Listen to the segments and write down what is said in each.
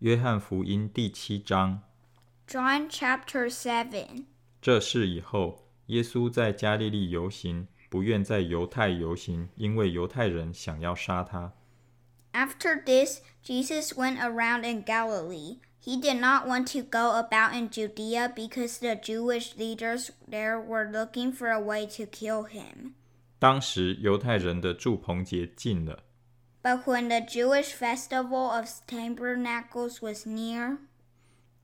约翰福音第七章。John chapter seven 这事以后，耶稣在加利利游行，不愿在犹太游行，因为犹太人想要杀他。After this, Jesus went around in Galilee. He did not want to go about in Judea because the Jewish leaders there were looking for a way to kill him. 当时犹太人的住棚节近了，But when the Jewish festival of tabernacles was near,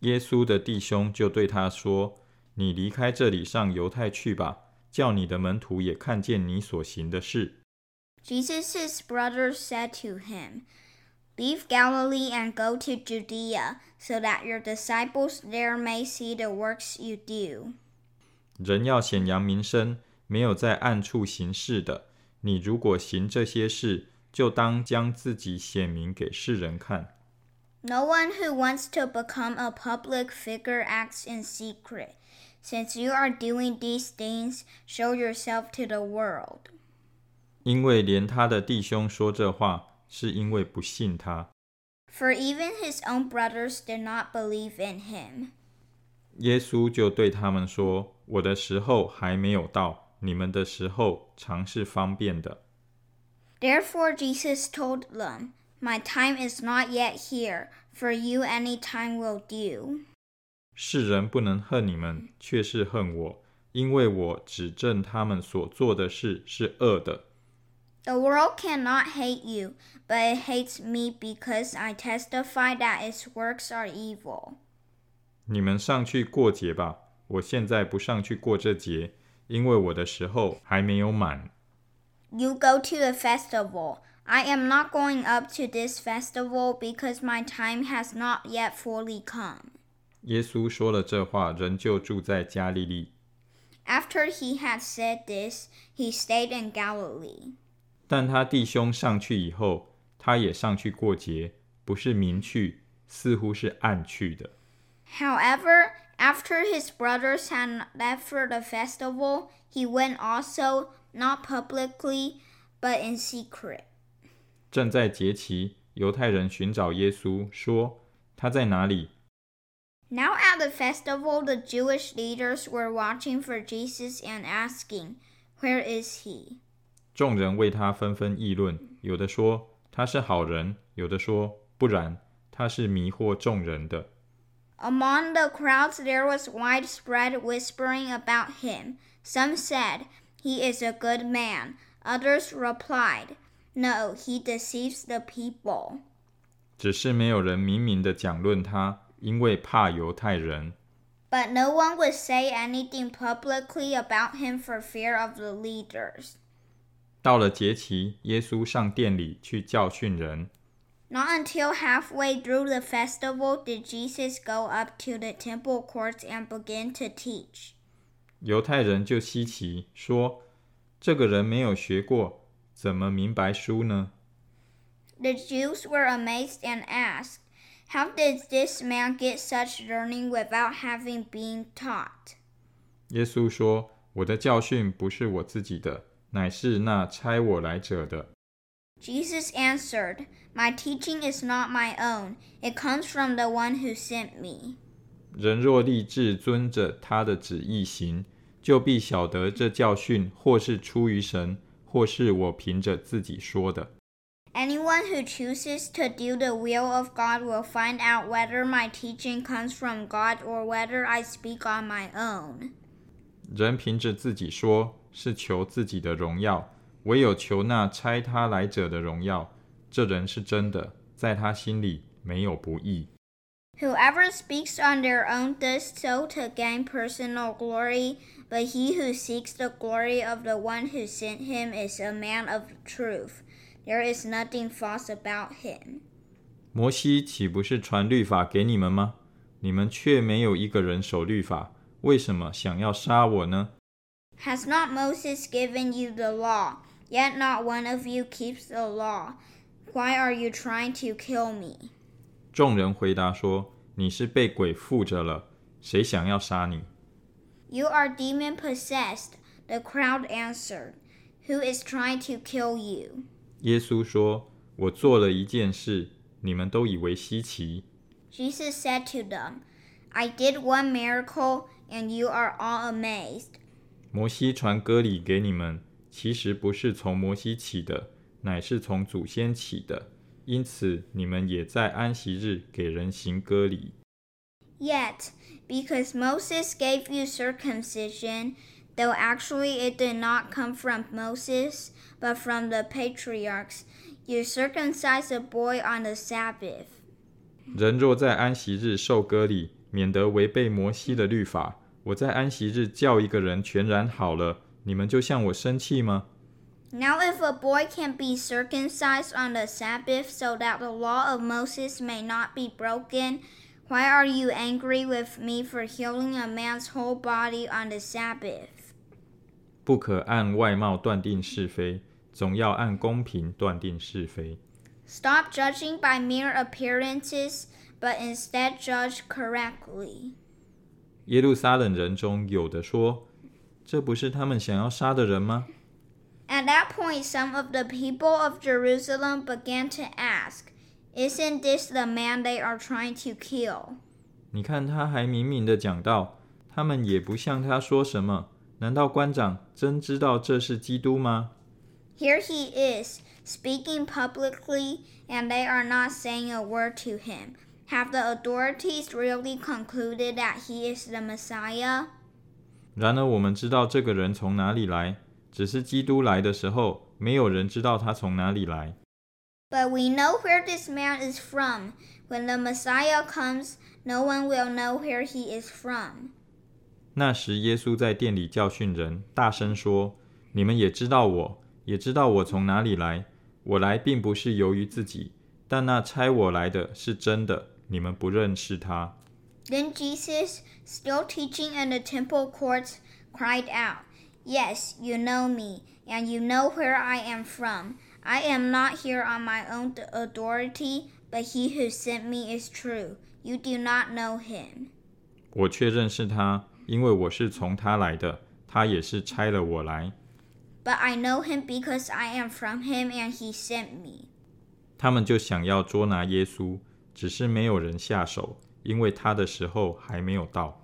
耶稣的弟兄就对他说：“你离开这里，上犹太去吧，叫你的门徒也看见你所行的事。” Jesus' brothers said to him, Leave Galilee and go to Judea, so that your disciples there may see the works you do. 人要显扬名声，没有在暗处行事的。你如果行这些事， 就当将自己显明给世人看。No one who wants to become a public figure acts in secret. Since you are doing these things, show yourself to the world. 因为连他的弟兄说这话，是因为不信他。For even his own brothers did not believe in him. 耶稣就对他们说：“我的时候还没有到，你们的时候常是方便的。Therefore Jesus told them, My time is not yet here. For you any time will do. 世人不能恨你们，却是恨我，因为我指证他们所做的事是恶的。 The world cannot hate you, but it hates me because I testify that its works are evil. 你们上去过节吧，我现在不上去过这节，因为我的时候还没有满。 You go to the festival. I am not going up to this festival because my time has not yet fully come. 耶稣说了这话，人就住在加利利。 After he had said this, he stayed in Galilee. 但他弟兄上去以后，他也上去过节，不是明去，似乎是暗去的。 However, after his brothers had left for the festival, he went also, not publicly, but in secret. 正在节期，犹太人寻找耶稣，说他在哪里？ Now at the festival, the Jewish leaders were watching for Jesus and asking, Where is he? 众人为他纷纷议论，有的说他是好人，有的说不然，他是迷惑众人的。 Among the crowds, there was widespread whispering about him. Some said, He is a good man. Others replied, No, he deceives the people. 只是没有人明明的讲论他，因为怕犹太人。 But no one would say anything publicly about him for fear of the leaders. 到了节期，耶稣上殿里去教训人。 Not until halfway through the festival did Jesus go up to the temple courts and begin to teach. 犹太人就稀奇，说：“这个人没有学过，怎么明白书呢 The Jews were amazed and asked, How did this man get such learning without having been taught?？” 耶稣说：“我的教训不是我自己的，乃是那差我来者的。 Jesus answered, My teaching is not my own, it comes from the one who sent me. 人若立志遵着他的旨意行，就必晓得这教训或是出于神，或是我凭着自己说的。Anyone who chooses to do the will of God will find out whether my teaching comes from God or whether I speak on my own. 人凭着自己说，是求自己的荣耀；唯有求那差他来者的荣耀。这人是真的，在他心里没有不义。Whoever speaks on their own does so to gain personal glory, but he who seeks the glory of the one who sent him is a man of truth. There is nothing false about him. 摩西岂不是传律法给你们吗？你们却没有一个人守律法，为什么想要杀我呢？ Has not Moses given you the law? Yet not one of you keeps the law. Why are you trying to kill me? 众人回答说：“你是被鬼附着了，谁想要杀你？” You are demon possessed. The crowd answered, Who is trying to kill you? 耶稣说：“我做了一件事，你们都以为稀奇。Jesus said to them, I did one miracle, and you are all amazed. 摩西传割礼给你们，其实不是从摩西起的，乃是从祖先起的。因此，你们也在安息日给人行割礼。Yet, because Moses gave you circumcision, though actually it did not come from Moses, but from the patriarchs, you circumcise a boy on the Sabbath. 人若在安息日受割礼，免得违背摩西的律法，我在安息日叫一个人全然好了，你们就向我生气吗？Now, if a boy can be circumcised on the Sabbath so that the law of Moses may not be broken, why are you angry with me for healing a man's whole body on the Sabbath? 不可按外貌断定是非，总要按公平断定是非。 Stop judging by mere appearances, but instead judge correctly. 耶路撒冷人中有的说：“这不是他们想要杀的人吗？” At that point, some of the people of Jerusalem began to ask, Isn't this the man they are trying to kill? 你看他还明明的讲道，他们也不向他说什么。难道官长真知道这是基督吗？ Here he is, speaking publicly, and they are not saying a word to him. Have the authorities really concluded that he is the Messiah? 然而我们知道这个人从哪里来， 只是基督来的时候，没有人知道他从哪里来。But we know where this man is from. When the Messiah comes, no one will know where he is from. 那时，耶稣在殿里教训人，大声说：“你们也知道我，也知道我从哪里来。我来并不是由于自己，但那差我来的是真的。你们不认识他。” Then Jesus, still teaching in the temple courts, cried out. Yes, you know me, and you know where I am from. I am not here on my own authority, but he who sent me is true. You do not know him. 我却认识他，因为我是从他来的，他也是差了我来。 But I know him because I am from him, and he sent me. 他们就想要捉拿耶稣，只是没有人下手，因为他的时候还没有到。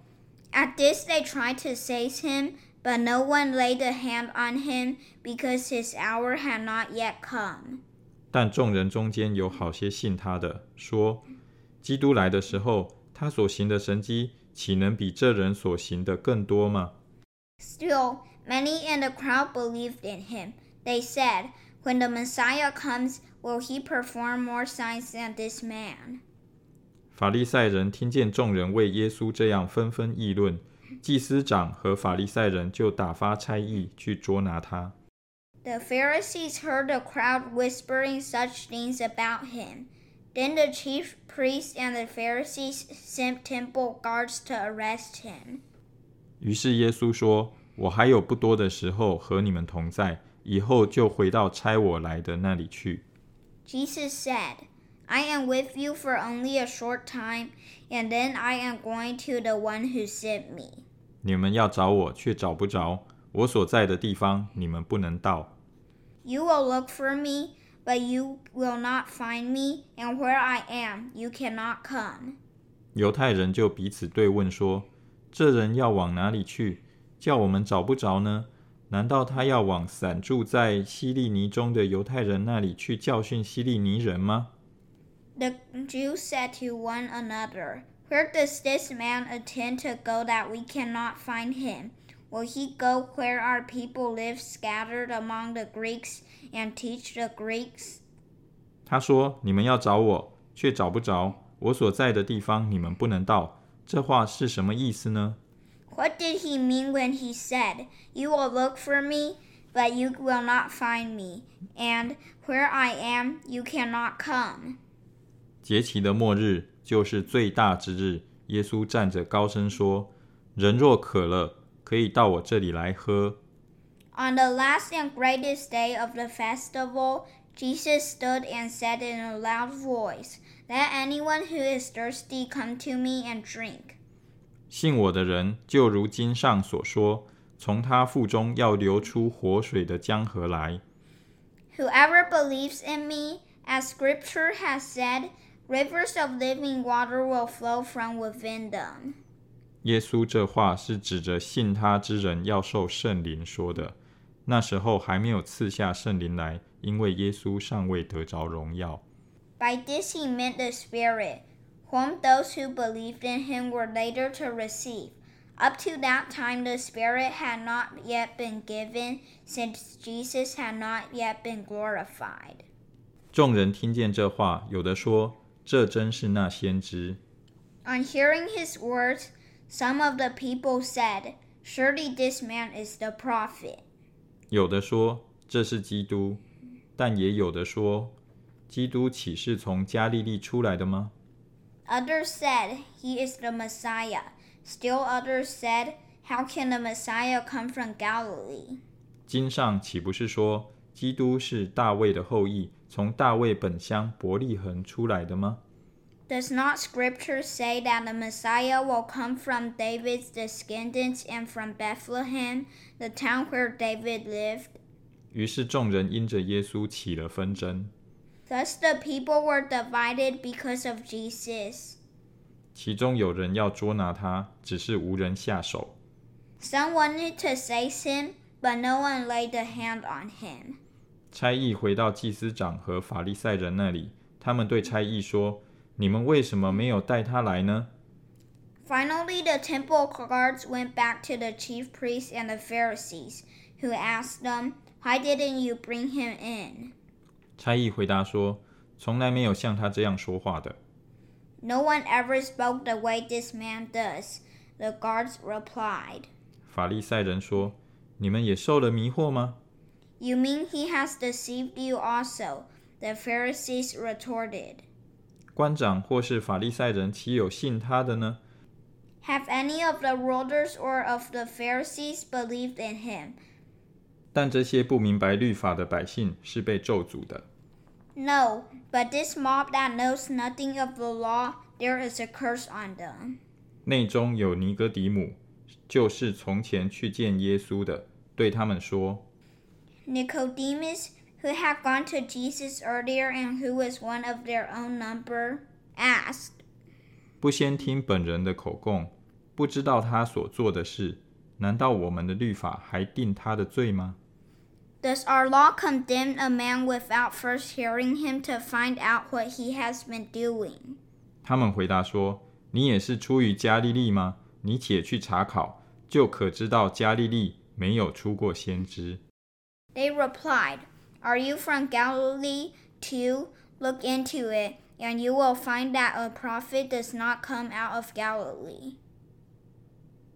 At this, they tried to seize him, but no one laid a hand on him because his hour had not yet come. 但众人中间有好些信他的，说：基督来的时候，他所行的神迹，岂能比这人所行的更多吗？ Still, many in the crowd believed in him. They said, When the Messiah comes, will he perform more signs than this man? 法利赛人听见众人为耶稣这样纷纷议论， 祭司长和法利赛人就打发差役去捉拿他。 The Pharisees heard the crowd whispering such things about him. Then the chief priests and the Pharisees sent temple guards to arrest him. 于是耶稣说：“我还有不多的时候和你们同在，以后就回到差我来的那里去。 Jesus said, I am with you for only a short time, and then I am going to the one who sent me. 你们要找我，却找不着；我所在的地方，你们不能到。 You will look for me, but you will not find me, and where I am, you cannot come. 犹太人就彼此对问说：“这人要往哪里去？叫我们找不着呢？难道他要往散住在希利尼中的犹太人那里去教训希利尼人吗？” ？” The Jews said to one another, Where does this man intend to go that we cannot find him? Will he go where our people live scattered among the Greeks and teach the Greeks? 他说：“你们要找我，却找不着；我所在的地方，你们不能到。”这话是什么意思呢？ What did he mean when he said, You will look for me, but you will not find me, and where I am, you cannot come? 节期的末日就是最大之日。耶稣站着高声说：“人若渴了，可以到我这里来喝。 On the last and greatest day of the festival, Jesus stood and said in a loud voice, Let anyone who is thirsty come to me and drink. 信我的人，就如经上所说，从他腹中要流出活水的江河来。 Whoever believes in me, as Scripture has said, Rivers of living water will flow from within them. 耶稣这话是指着信他之人要受圣灵说的。那时候还没有赐下圣灵来，因为耶稣尚未得着荣耀。 By this he meant the Spirit, whom those who believed in him were later to receive. Up to that time, the Spirit had not yet been given, since Jesus had not yet been glorified. 众人听见这话，有的说：“ 这真是那先知。 On hearing his words, some of the people said, Surely this man is the prophet. ”有的说：“这是基督。”但也有的说：“基督岂是从加利利出来的吗？” Others said, He is the Messiah. Still others said, How can the Messiah come from Galilee? 经上岂不是说 基督是大卫的后裔，从大卫本乡伯利恒出来的吗？ Does not Scripture say that the Messiah will come from David's descendants and from Bethlehem, the town where David lived? 于是众人因着耶稣起了纷争， Thus the people were divided because of Jesus. 其中有人要捉拿他，只是无人下手。 Some wanted to seize him, but no one laid a hand on him. 差役回到祭司长和法利赛人那里，他们对差役说：“你们为什么没有带他来呢？” Finally, the temple guards went back to the chief priests and the Pharisees, who asked them, Why didn't you bring him in? 差役回答说：“从来没有像他这样说话的。No one ever spoke the way this man does, the guards replied. ”法利赛人说：“你们也受了迷惑吗？You mean he has deceived you also? The Pharisees retorted. 官长或是法利赛人岂有信他的呢？ Have any of the rulers or of the Pharisees believed in him? 但这些不明白律法的百姓是被咒诅的。 No, but this mob that knows nothing of the law, there is a curse on them. 内中有尼哥底母，就是从前去见耶稣的，对他们说： Nicodemus, who had gone to Jesus earlier and who was one of their own number, asked, 不先听本人的口供，不知道他所做的事，难道我们的律法还定他的罪吗？ Does our law condemn a man without first hearing him to find out what he has been doing? 他们回答说：“你也是出于加利利吗？你且去查考，就可知道加利利没有出过先知。” ” They replied, Are you from Galilee too? Look into it, and you will find that a prophet does not come out of Galilee.